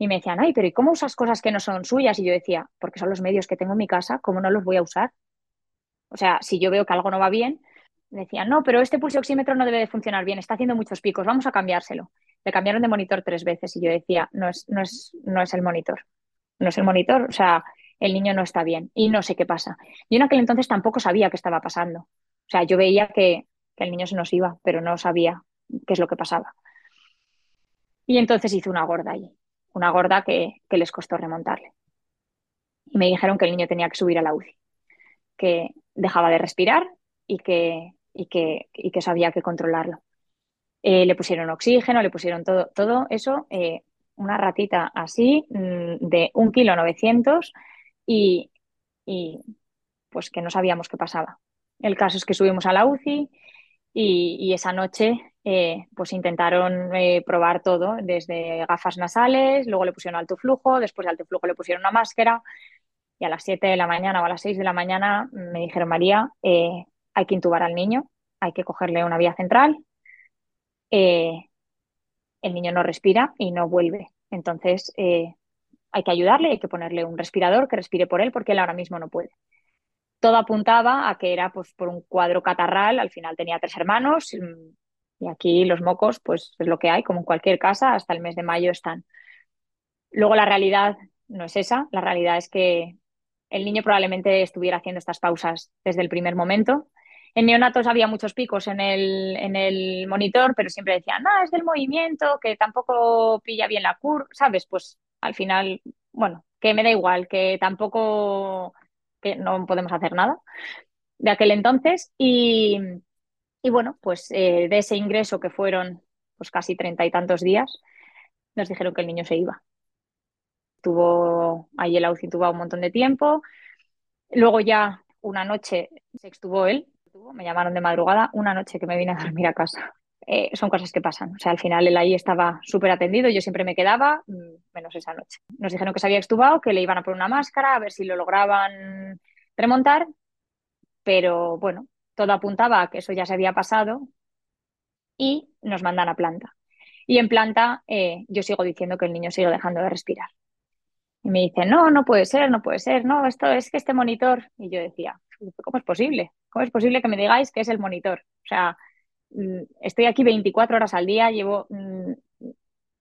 y me decían, ay, pero ¿y cómo usas cosas que no son suyas? Y yo decía, porque son los medios que tengo en mi casa, ¿cómo no los voy a usar? O sea, si yo veo que algo no va bien, me decían, no, pero este pulso oxímetro no debe de funcionar bien, está haciendo muchos picos, vamos a cambiárselo. Le cambiaron de monitor tres veces y yo decía, no es, no es, no es el monitor, no es el monitor, o sea, el niño no está bien y no sé qué pasa. Yo en aquel entonces tampoco sabía qué estaba pasando. O sea, yo veía que, que el niño se nos iba, pero no sabía qué es lo que pasaba. Y entonces hice una gorda allí una gorda que, les costó remontarle. Y me dijeron que el niño tenía que subir a la UCI, que dejaba de respirar y que, y que, y que eso había que controlarlo. Eh, le pusieron oxígeno, le pusieron todo, todo eso, eh, una ratita así mm, de un kilo 900 y, y pues que no sabíamos qué pasaba. El caso es que subimos a la UCI y, esa noche eh, pues intentaron eh, probar todo, desde gafas nasales, luego le pusieron alto flujo, después de alto flujo le pusieron una máscara y a las 7 de la mañana o a las 6 de la mañana me dijeron, María, eh, hay que intubar al niño, hay que cogerle una vía central, el niño no respira y no vuelve. Entonces hay que ayudarle, hay que ponerle un respirador que respire por él porque él ahora mismo no puede todo apuntaba a que era pues, por un cuadro catarral, al final tenía tres hermanos y aquí los mocos pues es lo que hay, como en cualquier casa, hasta el mes de mayo están. Luego la realidad no es esa, la realidad es que el niño probablemente estuviera haciendo estas pausas desde el primer momento. En neonatos había muchos picos en el, en el monitor, pero siempre decían, no, es del movimiento, que tampoco pilla bien la curva, ¿sabes? Pues al final, bueno, que me da igual, que tampoco que no podemos hacer nada de aquel entonces. Y, bueno, pues eh, de ese ingreso que fueron pues casi treinta y tantos días, nos dijeron que el niño se iba. Estuvo ahí el UCI un montón de tiempo. Luego ya una noche se extubó él, me llamaron de madrugada, una noche que me vine a dormir a casa. Eh, son cosas que pasan. O sea, al final él ahí estaba súper atendido, yo siempre me quedaba, mm, menos esa noche. Nos dijeron que se había extubado, que le iban a poner una máscara, a ver si lo lograban remontar, pero bueno, todo apuntaba a que eso ya se había pasado y nos mandan a planta. Y en planta eh, yo sigo diciendo que el niño sigue dejando de respirar. Y me dicen, no, no puede ser, no puede ser, no, esto es que este monitor. Y yo decía, ¿cómo es posible? ¿Cómo es posible que me digáis que es el monitor? O sea, Mm, estoy aquí 24 horas al día, llevo mm,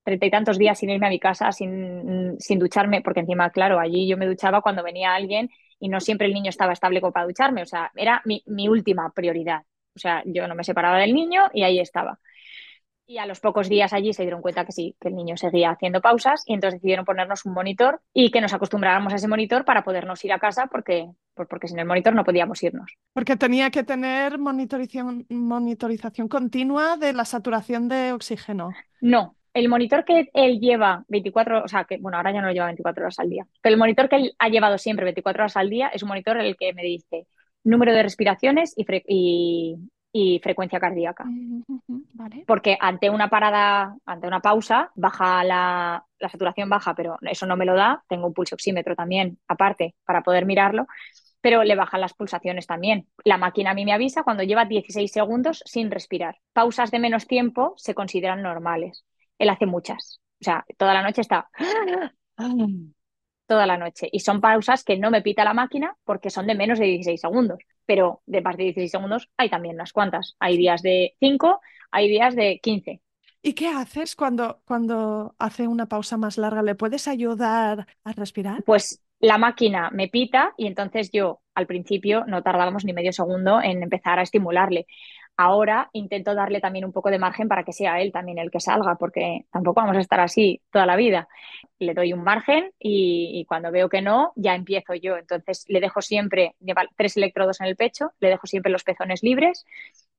treinta y tantos días sin irme a mi casa, sin, mm, sin ducharme, porque encima, claro, allí yo me duchaba cuando venía alguien y no siempre el niño estaba estable como para ducharme, o sea, era mi, mi última prioridad. O sea, yo no me separaba del niño y ahí estaba. Y a los pocos días allí se dieron cuenta que sí, que el niño seguía haciendo pausas y entonces decidieron ponernos un monitor y que nos acostumbráramos a ese monitor para podernos ir a casa porque, porque sin el monitor no podíamos irnos. Porque tenía que tener monitorización, monitorización continua de la saturación de oxígeno. No, el monitor que él lleva 24, o sea, que bueno, ahora ya no lo lleva 24 horas al día, pero el monitor que él ha llevado siempre 24 horas al día es un monitor en el que me dice número de respiraciones y, y, y frecuencia cardíaca. Porque ante una parada, ante una pausa, baja la, la, saturación baja, pero eso no me lo da. Tengo un pulso oxímetro también, aparte, para poder mirarlo. pero le bajan las pulsaciones también. La máquina a mí me avisa cuando lleva 16 segundos sin respirar. Pausas de menos tiempo se consideran normales. Él hace muchas. O sea, toda la noche está toda la noche. Y son pausas que no me pita la máquina porque son de menos de 16 segundos. Pero de más de 16 segundos hay también unas cuantas. Hay días de 5, hay días de 15. ¿Y qué haces cuando, cuando hace una pausa más larga? ¿Le puedes ayudar a respirar? Pues la máquina me pita y entonces yo al principio no tardábamos ni medio segundo en empezar a estimularle. Ahora intento darle también un poco de margen para que sea él también el que salga, porque tampoco vamos a estar así toda la vida. Le doy un margen y, cuando veo que no, ya empiezo yo. Entonces le dejo siempre, tres electrodos en el pecho, le dejo siempre los pezones libres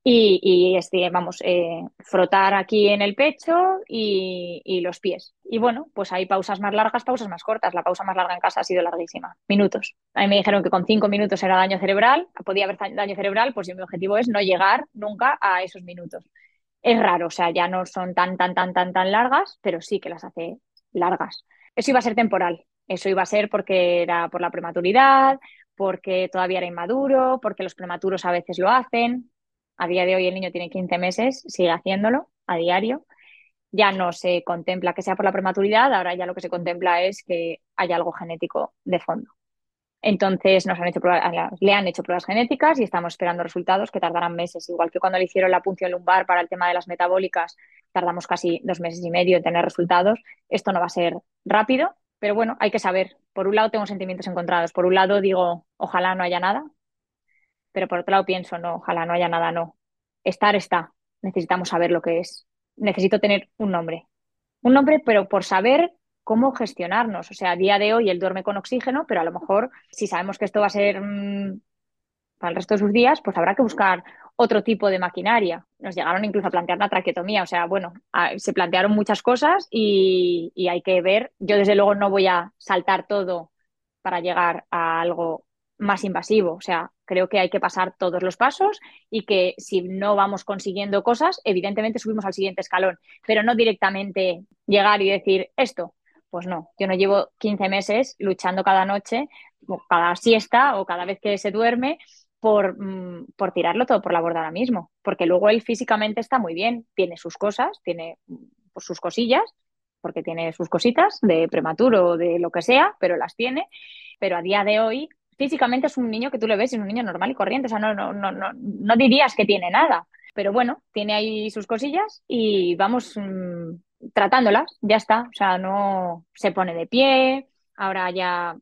y, este, vamos, eh, frotar aquí en el pecho y, los pies. Y bueno, pues hay pausas más largas, pausas más cortas. La pausa más larga en casa ha sido larguísima, minutos. A mí me dijeron que con cinco minutos era daño cerebral, podía haber daño cerebral, pues mi objetivo es no llegar nunca a esos minutos. Es raro, o sea, ya no son tan, tan, tan, tan, tan largas, pero sí que las hace largas. Eso iba a ser temporal, eso iba a ser porque era por la prematuridad, porque todavía era inmaduro, porque los prematuros a veces lo hacen, a día de hoy el niño tiene 15 meses, sigue haciéndolo a diario. Ya no se contempla que sea por la prematuridad, ahora ya lo que se contempla es que haya algo genético de fondo. Entonces nos han hecho le han hecho pruebas genéticas y estamos esperando resultados que tardarán meses. Igual que cuando le hicieron la punción lumbar para el tema de las metabólicas, tardamos casi dos meses y medio en tener resultados. Esto no va a ser rápido, pero bueno, hay que saber. Por un lado tengo sentimientos encontrados. Por un lado digo, ojalá no haya nada, pero por otro lado pienso, no, ojalá no haya nada, no. Estar está, necesitamos saber lo que es. Necesito tener un nombre. Un nombre, pero por saber cómo gestionarnos. O sea, a día de hoy él duerme con oxígeno, pero a lo mejor si sabemos que esto va a ser mm, para el resto de sus días, pues habrá que buscar otro tipo de maquinaria. Nos llegaron incluso a plantear una traqueotomía, o sea, bueno, se plantearon muchas cosas y, y hay que ver. Yo desde luego no voy a saltar todo para llegar a algo más invasivo. O sea, creo que hay que pasar todos los pasos y que si no vamos consiguiendo cosas, evidentemente subimos al siguiente escalón, pero no directamente llegar y decir esto. Pues no, yo no llevo 15 meses luchando cada noche, cada siesta o cada vez que se duerme por, mm, por, tirarlo todo por la borda ahora mismo, porque luego él físicamente está muy bien, tiene sus cosas, tiene pues, sus cosillas, porque tiene sus cositas de prematuro o de lo que sea, pero las tiene, pero a día de hoy físicamente es un niño que tú le ves, es un niño normal y corriente, o sea, no, no, no, no, no dirías que tiene nada, pero bueno, tiene ahí sus cosillas y vamos mm, tratándolas, ya está, o sea, no se pone de pie, ahora ya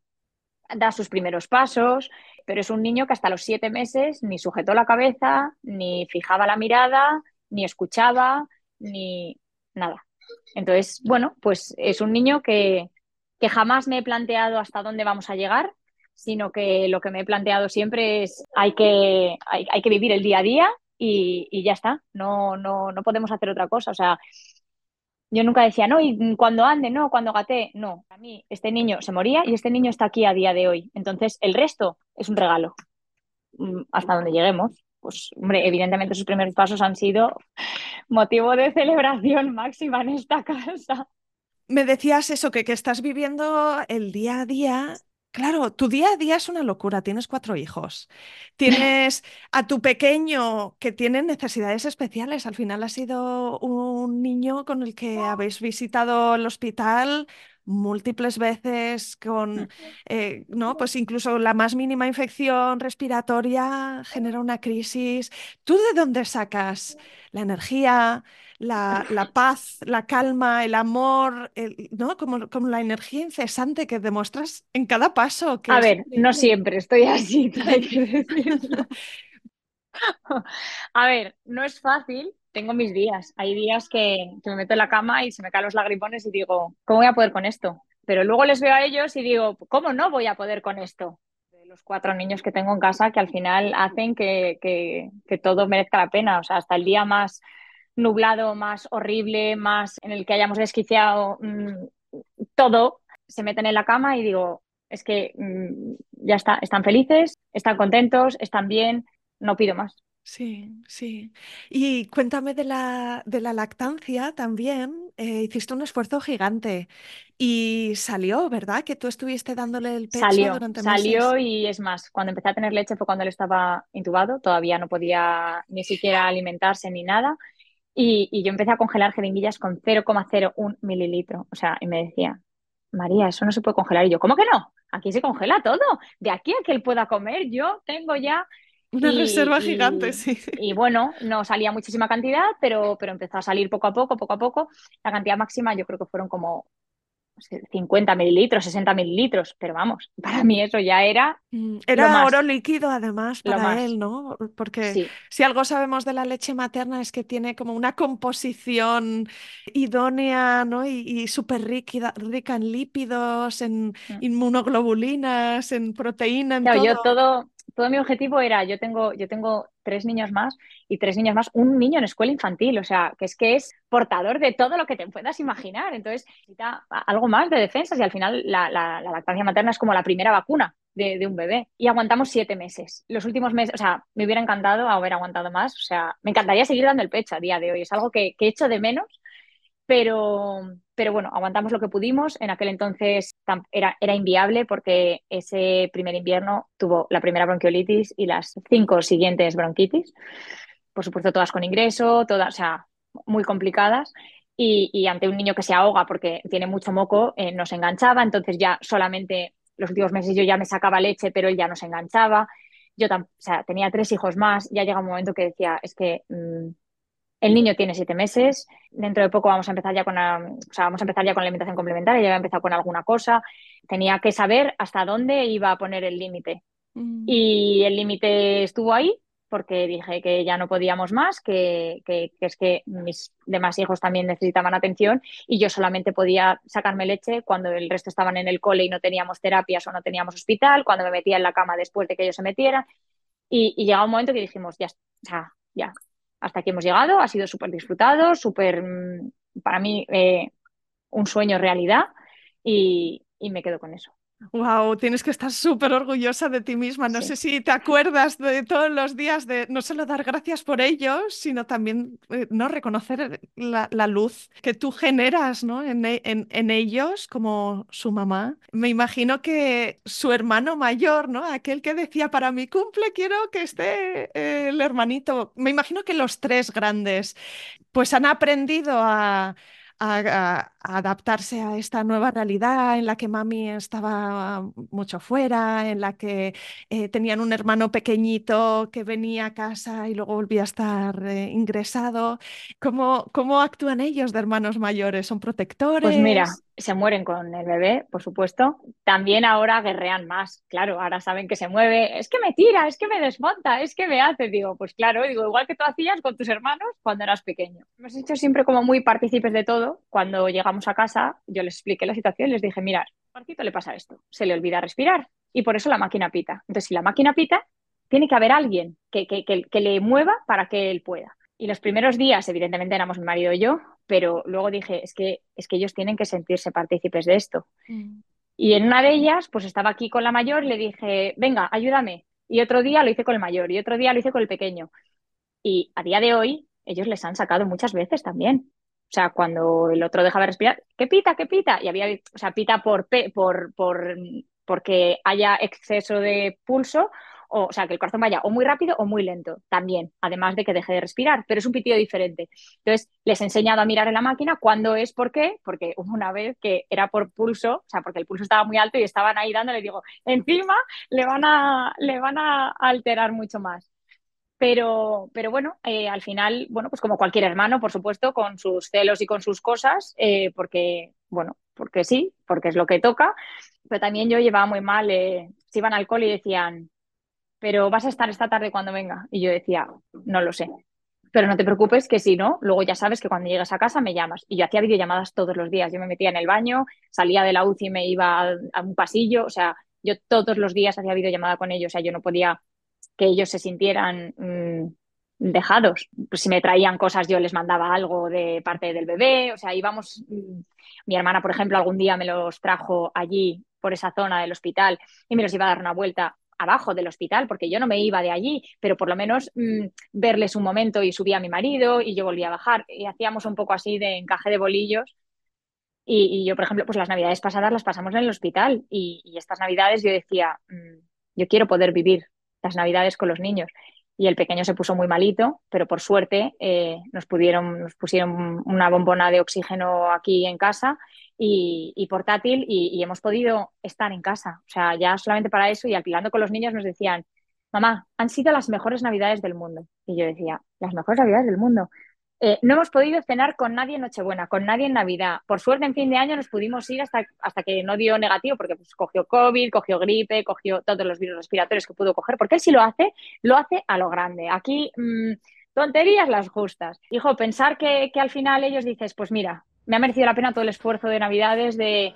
da sus primeros pasos, pero es un niño que hasta los siete meses ni sujetó la cabeza, ni fijaba la mirada, ni escuchaba, ni nada. Entonces, bueno, pues es un niño que, que jamás me he planteado hasta dónde vamos a llegar, sino que lo que me he planteado siempre es hay que, hay, que vivir el día a día y, ya está, no, no, no podemos hacer otra cosa. O sea, yo nunca decía, no, y cuando ande, no, cuando gate, no. A mí este niño se moría y este niño está aquí a día de hoy. Entonces, el resto es un regalo. Mm, hasta donde lleguemos. Pues, hombre, evidentemente sus primeros pasos han sido motivo de celebración máxima en esta casa. Me decías eso, que, que estás viviendo el día a día Claro, tu día a día es una locura. Tienes cuatro hijos. Tienes a tu pequeño que tiene necesidades especiales. Al final ha sido un niño con el que habéis visitado el hospital múltiples veces con, eh, ¿no? Pues incluso la más mínima infección respiratoria genera una crisis. ¿Tú de dónde sacas la energía, la, paz, la calma, el amor, ¿no? Como, como, la energía incesante que demuestras en cada paso. A ver, no siempre estoy así, que. A ver, no es fácil, tengo mis días. Hay días que, me meto en la cama y se me caen los lagrimones y digo, ¿cómo voy a poder con esto? Pero luego les veo a ellos y digo, ¿cómo no voy a poder con esto? los cuatro niños que tengo en casa que al final hacen que, que, todo merezca la pena. O sea, hasta el día más nublado, más horrible, más en el que hayamos desquiciado mm, todo, se meten en la cama y digo, es que mm, ya está, están felices, están contentos, están bien, no pido más. Sí, sí. Y cuéntame de la, de la lactancia también. eh, hiciste un esfuerzo gigante y salió, ¿verdad? Que tú estuviste dándole el pecho Salió, durante salió meses. y es más, cuando empecé a tener leche fue cuando él estaba intubado, todavía no podía ni siquiera alimentarse ni nada. Y, y yo empecé a congelar jeringuillas con 0,01 mililitro. O sea, y me decía, María, eso no se puede congelar. Y yo, ¿cómo que no? Aquí se congela todo. De aquí a que él pueda comer, yo tengo ya. Una Y, reserva gigante, y- sí. y bueno, no salía muchísima cantidad, pero, pero empezó a salir poco a poco, poco a poco. La cantidad máxima yo creo que fueron como 50 mililitros, 60 mililitros. Pero vamos, para mí eso ya era Mm, lo Era oro más, líquido además lo para él. ¿no? Porque Sí. si algo sabemos de la leche materna es que tiene como una composición idónea, ¿no? Y, y súper rica, rica en lípidos, en Mm. inmunoglobulinas, en proteína, en Claro, yo todo. Todo, mi objetivo era, yo tengo, yo tengo tres niños más y tres niños más, un niño en escuela infantil, o sea, que es que es portador de todo lo que te puedas imaginar. Entonces, necesita algo más de defensas y al final la, la- la lactancia materna es como la primera vacuna de, de un bebé. Y aguantamos siete meses. Los últimos meses, o sea, me hubiera encantado haber aguantado más, o sea, me encantaría seguir dando el pecho a día de hoy. Es algo que, que echo de menos pero, pero bueno, aguantamos lo que pudimos. En aquel entonces era, era inviable porque ese primer invierno tuvo la primera bronquiolitis y las cinco siguientes bronquitis. Por supuesto, todas con ingreso, todas, o sea, muy complicadas. Y, y ante un niño que se ahoga porque tiene mucho moco, eh, nos enganchaba. Entonces ya solamente los últimos meses yo ya me sacaba leche, pero él ya no se enganchaba. Yo o sea, tenía tres hijos más. Ya llega un momento que decía, es que mm, el niño tiene siete meses, dentro de poco vamos a empezar ya con la, o sea, vamos a empezar ya con la alimentación complementaria, ya había empezado con alguna cosa. Tenía que saber hasta dónde iba a poner el límite. Mm, Y el límite estuvo ahí porque dije que ya no podíamos más, que, que, que es que mis demás hijos también necesitaban atención y yo solamente podía sacarme leche cuando el resto estaban en el cole y no teníamos terapias o no teníamos hospital, cuando me metía en la cama después de que ellos se metieran. Y, y llegaba un momento que dijimos, ya, sea, ya, hasta aquí hemos llegado, ha sido súper disfrutado, súper, mm, para mí, eh, un sueño realidad y, y me quedo con eso. Wow, tienes que estar súper orgullosa de ti misma. No sé si te acuerdas de todos los días de no solo dar gracias por ellos, sino también eh, no reconocer la, la luz que tú generas, ¿no? en, e- en- en ellos como su mamá. Me imagino que su hermano mayor, ¿no? Aquel que decía para mi cumple quiero que esté eh, el hermanito. Me imagino que los tres grandes pues han aprendido a, a- adaptarse a esta nueva realidad en la que mami estaba mucho fuera, en la que eh, tenían un hermano pequeñito que venía a casa y luego volvía a estar eh, ingresado. ¿Cómo, cómo actúan ellos de hermanos mayores? ¿Son Pues mira, protectores? Se mueren con el bebé, por supuesto. También ahora guerrean más, claro, ahora saben que se mueve, es que me tira, es que me desmonta, es que me hace, digo, pues claro, digo, igual que tú hacías con tus hermanos cuando eras pequeño. Hemos hecho siempre como muy partícipes de todo. Cuando llegamos a casa, yo les expliqué la situación, les dije, mirad, a Marquito le pasa esto, se le olvida respirar y por eso la máquina pita. Entonces, si la máquina pita, tiene que haber alguien que, que, que, que le mueva para que él pueda. Y los primeros días, evidentemente, éramos mi marido y yo, pero luego dije, es que, es que ellos tienen que sentirse partícipes de esto. Mm. Y en una de ellas, pues estaba aquí con la mayor, le dije, venga, ayúdame. Y otro día lo hice con el mayor y otro día lo hice con el pequeño. Y a día de hoy, ellos les han sacado muchas veces también. O sea, cuando el otro dejaba de respirar, ¿qué pita, qué pita? Y había, o sea, pita por, por, por, porque haya exceso de pulso, o, sea, que el corazón vaya o muy rápido o muy lento también, además de que deje de respirar, pero es un pitido diferente. Entonces, les he enseñado a mirar en la máquina cuándo es, por qué, porque hubo una vez que era por pulso, o sea, porque el pulso estaba muy alto y estaban ahí dándole, digo, encima le van a, le van a alterar mucho más. Pero, pero bueno, eh, al final, bueno, pues como cualquier hermano, por supuesto, con sus celos y con sus cosas, eh, porque, bueno, porque sí, porque es lo que toca. Pero también yo llevaba muy mal, eh, iban al cole y decían, pero vas a estar esta tarde cuando venga. Y yo decía, no lo sé. Pero no te preocupes, que si no, luego ya sabes que cuando llegues a casa me llamas. Y yo hacía videollamadas todos los días. Yo me metía en el baño, salía de la UCI y me iba a, un pasillo. O sea, yo todos los días hacía videollamada con ellos. O sea, yo no podía que ellos se sintieran mmm, dejados. Pues si me traían cosas, yo les mandaba algo de parte del bebé. O sea, íbamos. Mmm, mi hermana, por ejemplo, algún día me los trajo allí por esa zona del hospital y me los iba a dar una vuelta abajo del hospital, porque yo no me iba de allí, pero por lo menos mm, verles un momento y subía a mi marido y yo volvía a bajar y hacíamos un poco así de encaje de bolillos. Y, yo, por ejemplo, pues las navidades pasadas las pasamos en el hospital y, estas navidades yo decía, mm, yo quiero poder vivir las navidades con los niños y el pequeño se puso muy malito, pero por suerte eh, nos, pudieron, nos pusieron una bombona de oxígeno aquí en casa y, portátil y, hemos podido estar en casa. O sea, ya solamente para eso y alquilando con los niños nos decían, mamá, han sido las mejores navidades del mundo. Y yo decía, las mejores navidades del mundo. Eh, no hemos podido cenar con nadie en Nochebuena, con nadie en Navidad. Por suerte, en fin de año nos pudimos ir hasta, hasta que no dio negativo, porque pues, cogió COVID, cogió gripe, cogió todos los virus respiratorios que pudo coger, porque él si lo hace, lo hace a lo grande. Aquí, mm, tonterías las justas. Hijo, pensar que, que al final ellos dices, pues mira, me ha merecido la pena todo el esfuerzo de Navidades de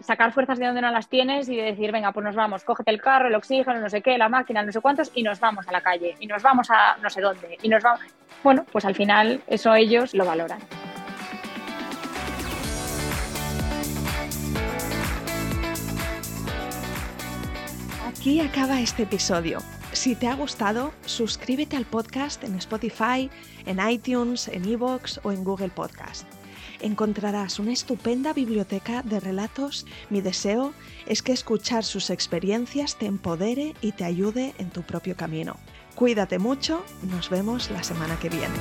sacar fuerzas de donde no las tienes y de decir, venga, pues nos vamos, cógete el carro, el oxígeno, no sé qué, la máquina, no sé cuántos, y nos vamos a la calle, y nos vamos a no sé dónde, y nos vamos. Bueno, pues al final eso ellos lo valoran. Aquí acaba este episodio. Si te ha gustado, suscríbete al podcast en Spotify, en iTunes, en Evox o en Google Podcast encontrarás una estupenda biblioteca de relatos. Mi deseo es que escuchar sus experiencias te empodere y te ayude en tu propio camino. Cuídate mucho, nos vemos la semana que viene.